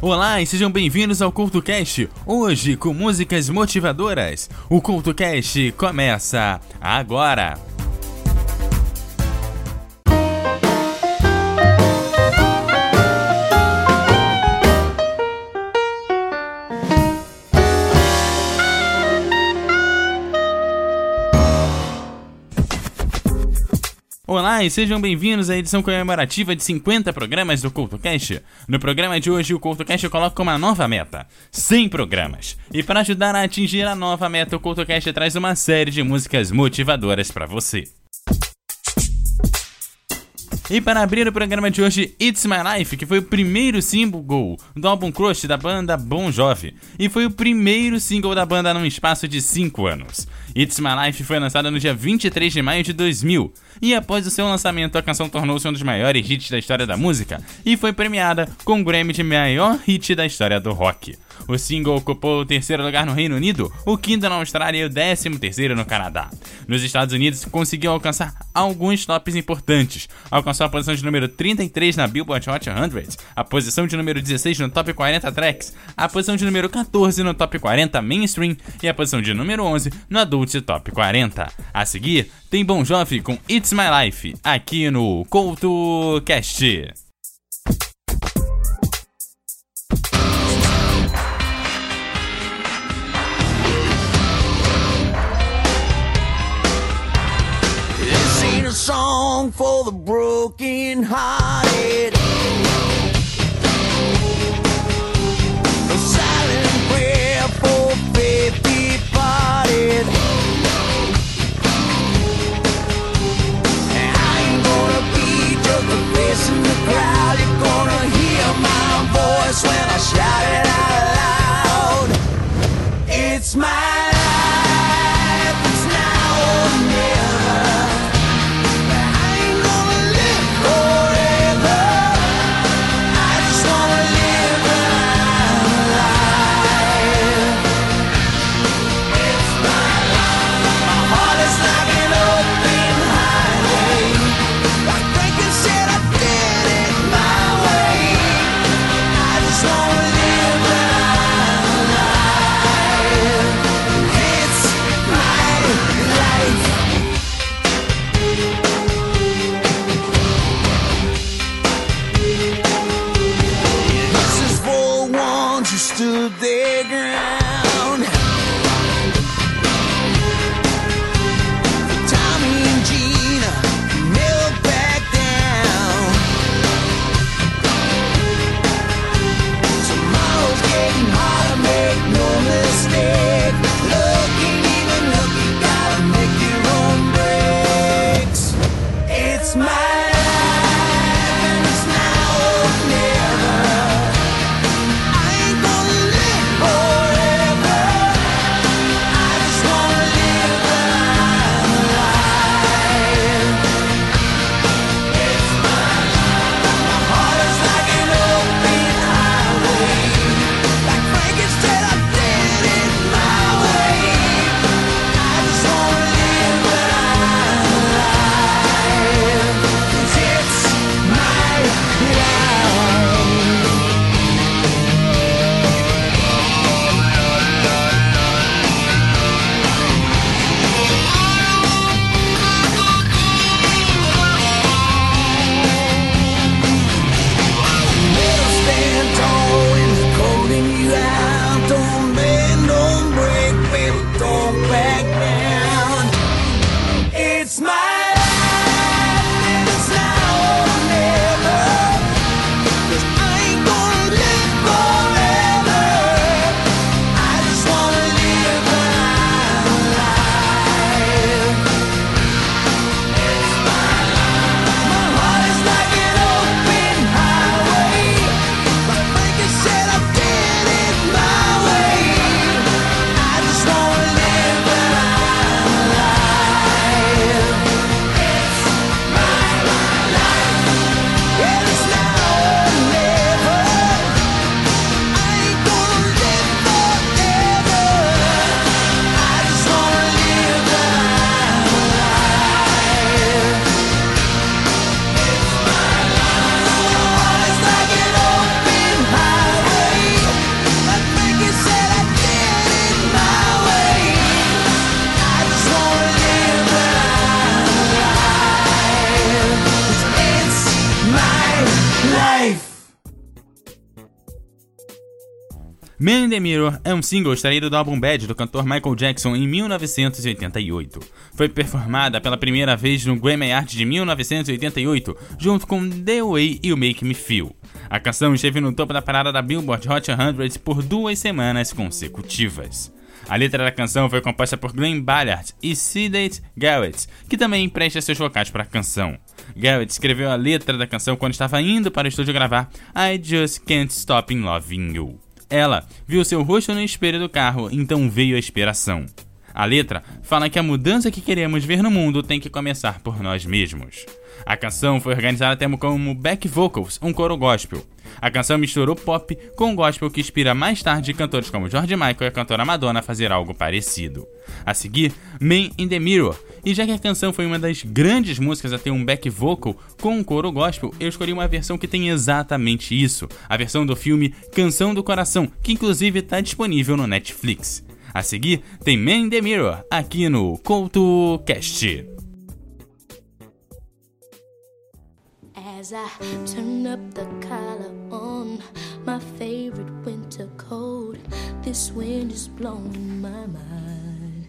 Olá e sejam bem-vindos ao CultoCast, hoje com músicas motivadoras. O CultoCast começa agora! Sejam bem-vindos à edição comemorativa de 50 programas do CultoCast. No programa de hoje, o CultoCast coloca uma nova meta: 100 programas. E para ajudar a atingir a nova meta, o CultoCast traz uma série de músicas motivadoras para você. E para abrir o programa de hoje, It's My Life, que foi o primeiro single do álbum Crush da banda Bon Jovi, e foi o primeiro single da banda num espaço de 5 anos. It's My Life foi lançada no dia 23 de maio de 2000, e após o seu lançamento, a canção tornou-se um dos maiores hits da história da música e foi premiada com o Grammy de maior hit da história do rock. O single ocupou o terceiro lugar no Reino Unido, o quinto na Austrália e o décimo terceiro no Canadá. Nos Estados Unidos, conseguiu alcançar alguns tops importantes. Alcançou a posição de número 33 na Billboard Hot 100, a posição de número 16 no Top 40 Tracks, a posição de número 14 no Top 40 Mainstream e a posição de número 11 no Adult Top 40. A seguir, tem Bon Jovi com It's My Life, aqui no CoutoCast. Song for the broken hearted. The Mirror é um single extraído do álbum Bad do cantor Michael Jackson em 1988. Foi performada pela primeira vez no Grammy Art de 1988, junto com The Way You Make Me Feel. A canção esteve no topo da parada da Billboard Hot 100 por duas semanas consecutivas. A letra da canção foi composta por Glenn Ballard e Sidney Garrett, que também empresta seus vocais para a canção. Garrett escreveu a letra da canção quando estava indo para o estúdio gravar I Just Can't Stop in Loving You. Ela viu seu rosto no espelho do carro, então veio a inspiração. A letra fala que a mudança que queremos ver no mundo tem que começar por nós mesmos. A canção foi organizada até como back vocals, um coro gospel. A canção misturou pop com gospel que inspira mais tarde cantores como George Michael e a cantora Madonna a fazer algo parecido. A seguir, Man in the Mirror. E já que a canção foi uma das grandes músicas a ter um back vocal com um coro gospel, eu escolhi uma versão que tem exatamente isso. A versão do filme Canção do Coração, que inclusive está disponível no Netflix. A seguir, tem Man in the Mirror, aqui no CoutoCast. As I turn up the collar on my favorite winter coat, this wind is blowing my mind.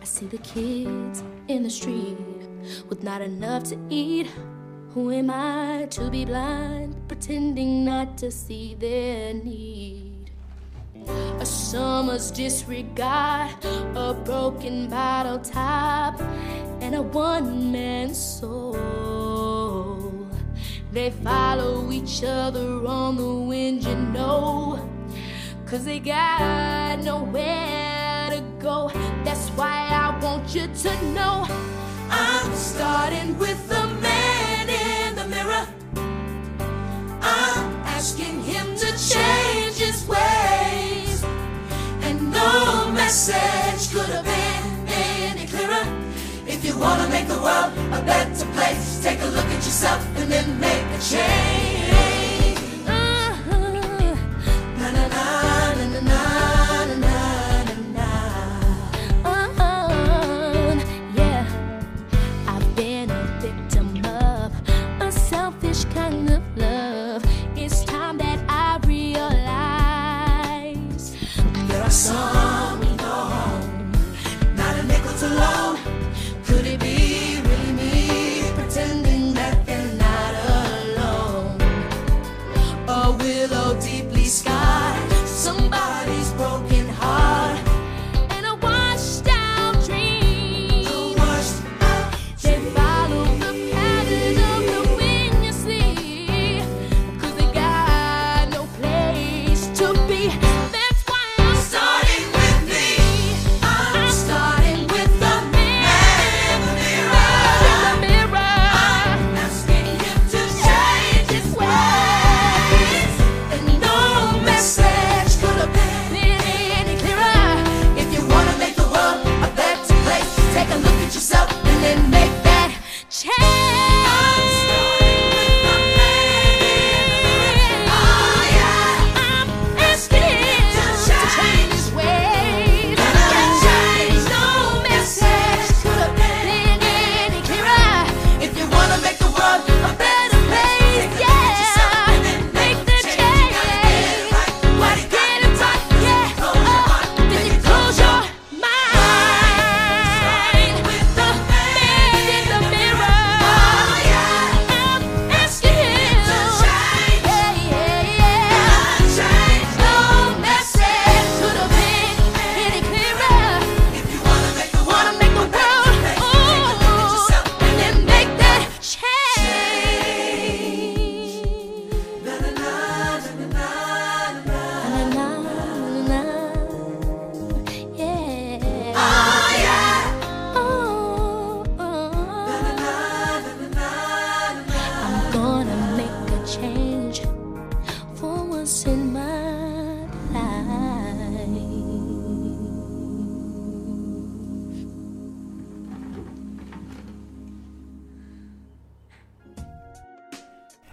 I see the kids in the street with not enough to eat. Who am I to be blind, pretending not to see their need? A summer's disregard, a broken bottle top, and a one man soul. They follow each other on the wind, you know, cause they got nowhere to go. That's why I want you to know I'm starting with the man in the mirror. I'm asking him to change his ways. And no message could have been wanna make the world a better place, take a look at yourself and then make a change.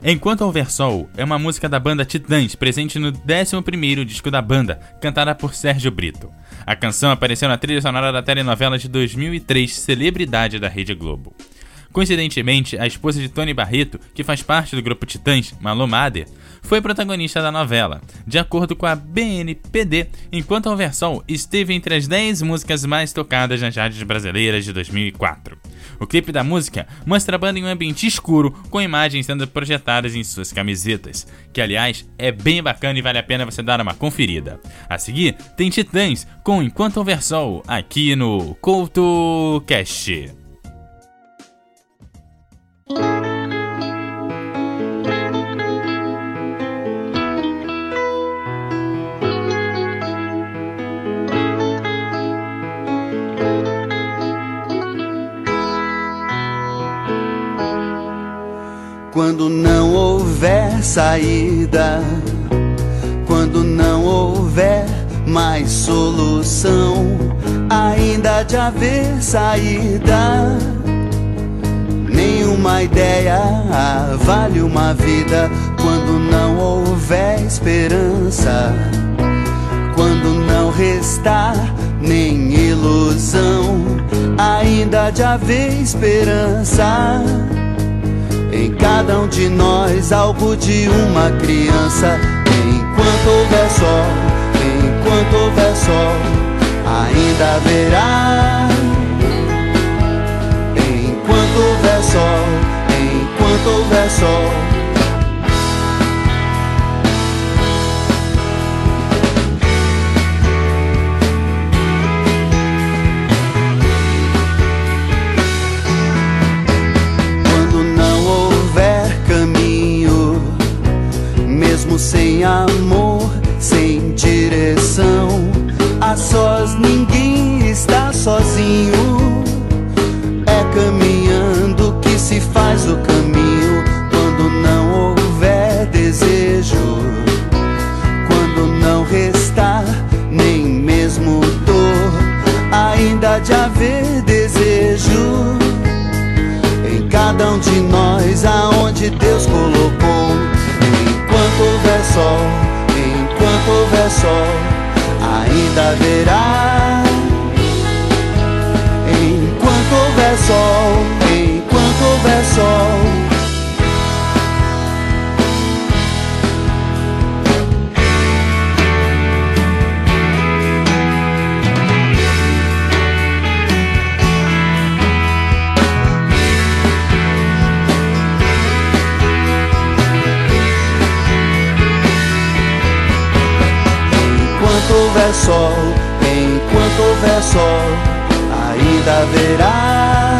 Enquanto Houver Sol é uma música da banda Titãs, presente no 11º disco da banda, cantada por Sérgio Brito. A canção apareceu na trilha sonora da telenovela de 2003 Celebridade da Rede Globo. Coincidentemente, a esposa de Tony Barreto, que faz parte do grupo Titãs, Malu Mader, foi protagonista da novela. De acordo com a BNPD, enquanto a versão esteve entre as 10 músicas mais tocadas nas rádios brasileiras de 2004. O clipe da música mostra a banda em um ambiente escuro, com imagens sendo projetadas em suas camisetas, que aliás é bem bacana e vale a pena você dar uma conferida. A seguir, tem Titãs com Enquanto Houver Sol, aqui no CoutoCast. Saída, quando não houver mais solução, ainda de haver saída. Nenhuma ideia vale uma vida quando não houver esperança, quando não restar nem ilusão, ainda de haver esperança. Cada um de nós, algo de uma criança. Enquanto houver sol, enquanto houver sol, ainda haverá. Enquanto houver sol, enquanto houver sol. Amor, sem direção, a sós ninguém está sozinho. É caminhando que se faz o caminho. Quando não houver desejo, quando não restar nem mesmo dor, ainda de haver desejo em cada um de nós aonde Deus colocou. Sol, enquanto houver sol, ainda haverá. Enquanto houver sol, enquanto houver sol. Enquanto houver sol, enquanto houver sol, ainda haverá.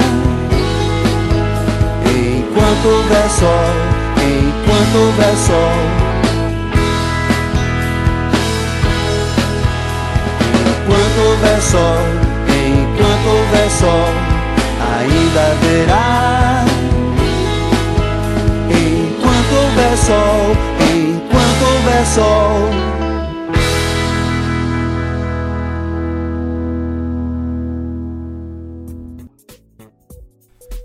Enquanto houver sol, enquanto houver sol. Enquanto houver sol, enquanto houver sol, ainda haverá. Enquanto houver sol, enquanto houver sol.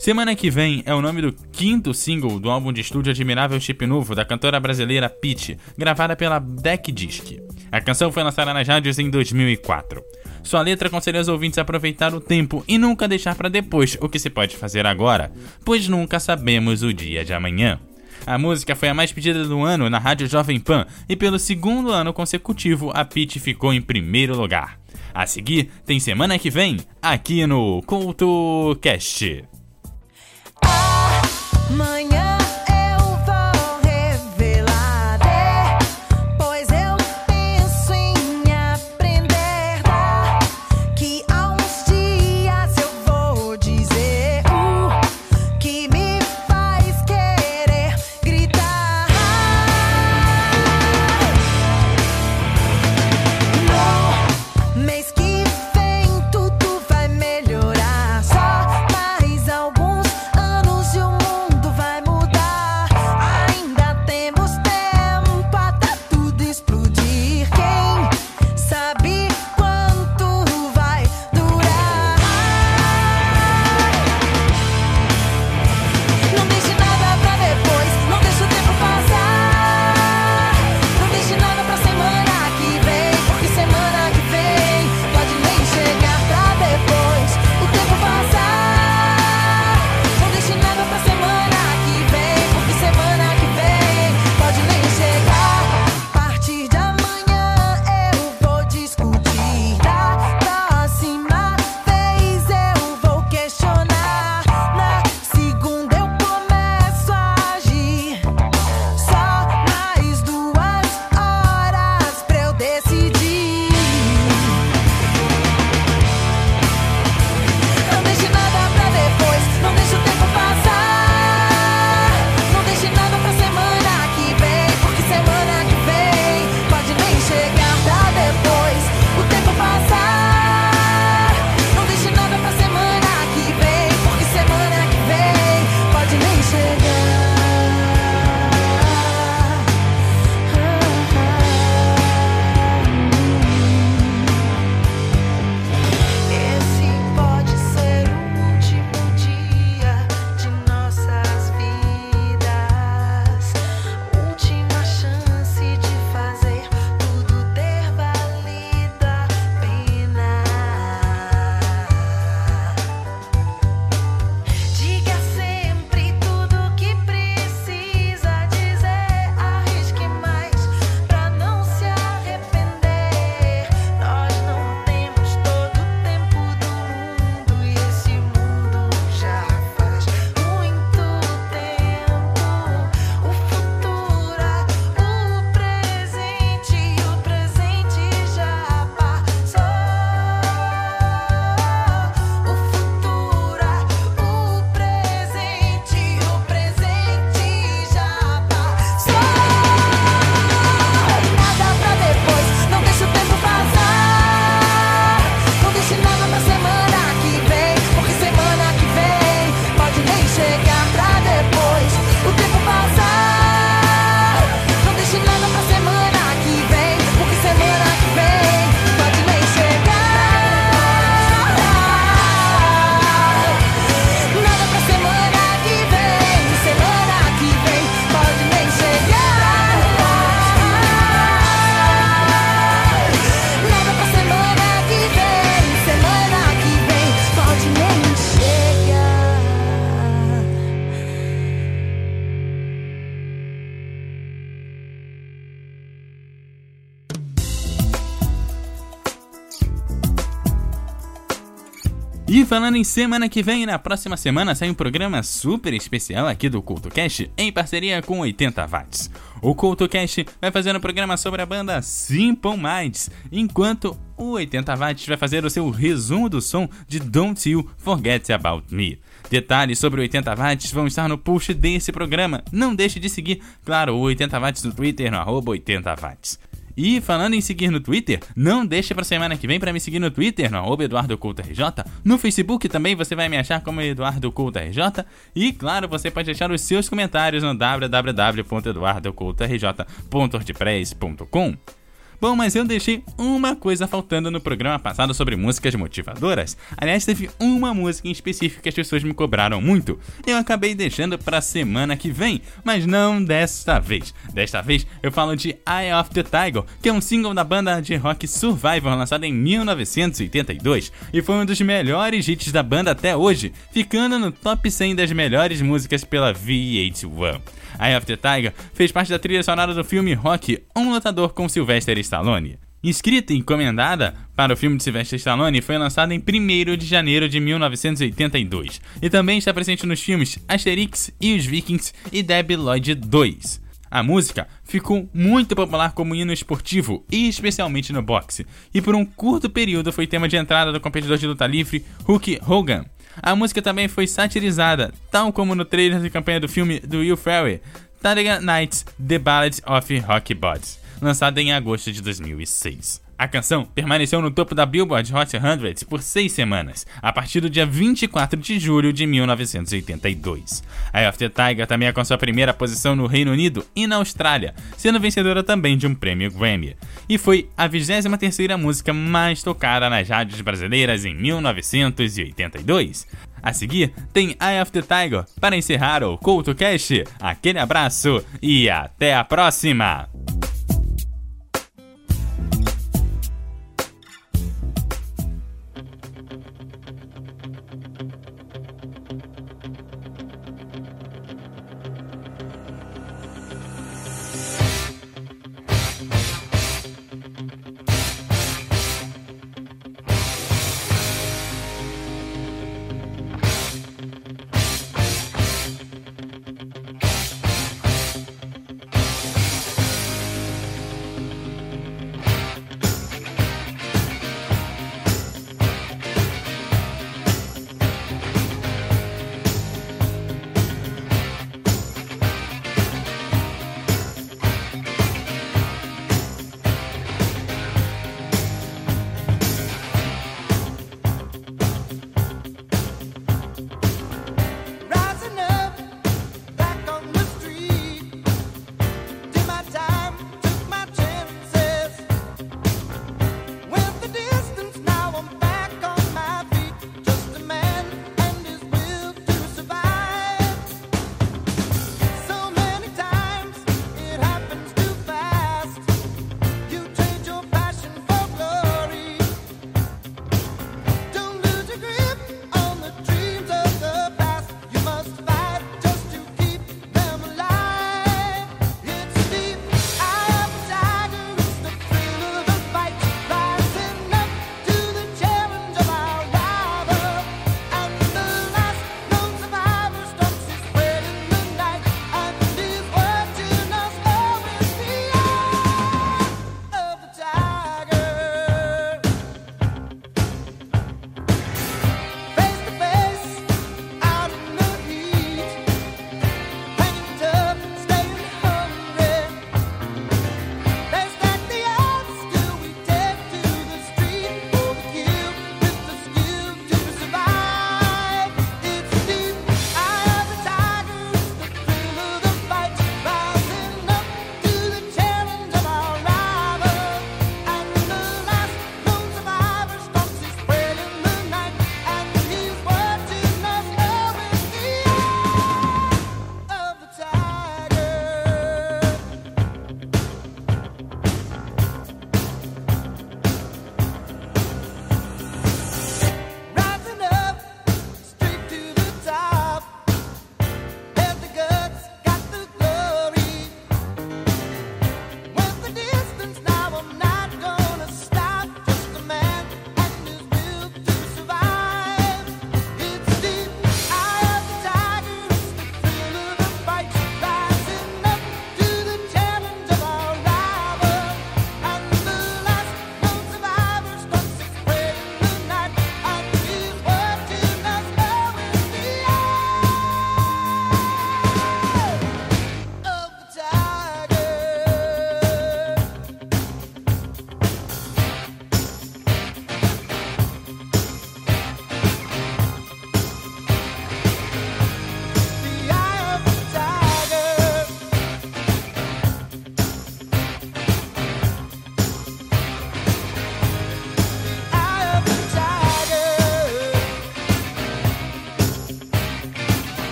Semana que vem é o nome do quinto single do álbum de estúdio Admirável Chip Novo da cantora brasileira Pitty, gravada pela Deck Disc. A canção foi lançada nas rádios em 2004. Sua letra aconselha os ouvintes a aproveitar o tempo e nunca deixar para depois o que se pode fazer agora, pois nunca sabemos o dia de amanhã. A música foi a mais pedida do ano na Rádio Jovem Pan e pelo segundo ano consecutivo a Pitty ficou em primeiro lugar. A seguir, tem semana que vem, aqui no CoutoCast. Amanhã E falando em semana que vem, na próxima semana sai um programa super especial aqui do CultoCast em parceria com 80 Watts. O CultoCast vai fazer um programa sobre a banda Simple Minds, enquanto o 80 Watts vai fazer o seu resumo do som de Don't You Forget About Me. Detalhes sobre o 80 Watts vão estar no post desse programa. Não deixe de seguir, claro, o 80 Watts no Twitter, no arroba 80 Watts. E falando em seguir no Twitter, não deixe pra semana que vem para me seguir no Twitter, no arroba EduardoCultoRJ. No Facebook também você vai me achar como EduardoCultoRJ. E claro, você pode deixar os seus comentários no www.eduardocultorj.wordpress.com. Bom, mas eu deixei uma coisa faltando no programa passado sobre músicas motivadoras. Aliás, teve uma música em específico que as pessoas me cobraram muito. Eu acabei deixando pra semana que vem, mas não desta vez. Desta vez eu falo de Eye of the Tiger, que é um single da banda de rock Survivor lançado em 1982 e foi um dos melhores hits da banda até hoje, ficando no top 100 das melhores músicas pela VH1. Eye of the Tiger fez parte da trilha sonora do filme Rock, Um Lutador com Sylvester Stallone. Escrita e encomendada para o filme de Sylvester Stallone, foi lançada em 1 de janeiro de 1982 e também está presente nos filmes Asterix e os Vikings e Debbie Lloyd 2. A música ficou muito popular como hino esportivo e especialmente no boxe, e por um curto período foi tema de entrada do competidor de luta livre Hulk Hogan. A música também foi satirizada, tal como no trailer de campanha do filme do Will Ferrell, Talladega Nights: The Ballad of Rocky Bods, lançado em agosto de 2006. A canção permaneceu no topo da Billboard Hot 100 por seis semanas, a partir do dia 24 de julho de 1982. A Of the Tiger também alcançou a primeira posição no Reino Unido e na Austrália, sendo vencedora também de um prêmio Grammy. E foi a 23ª música mais tocada nas rádios brasileiras em 1982. A seguir, tem Eye of the Tiger para encerrar o CoutoCast. Aquele abraço e até a próxima!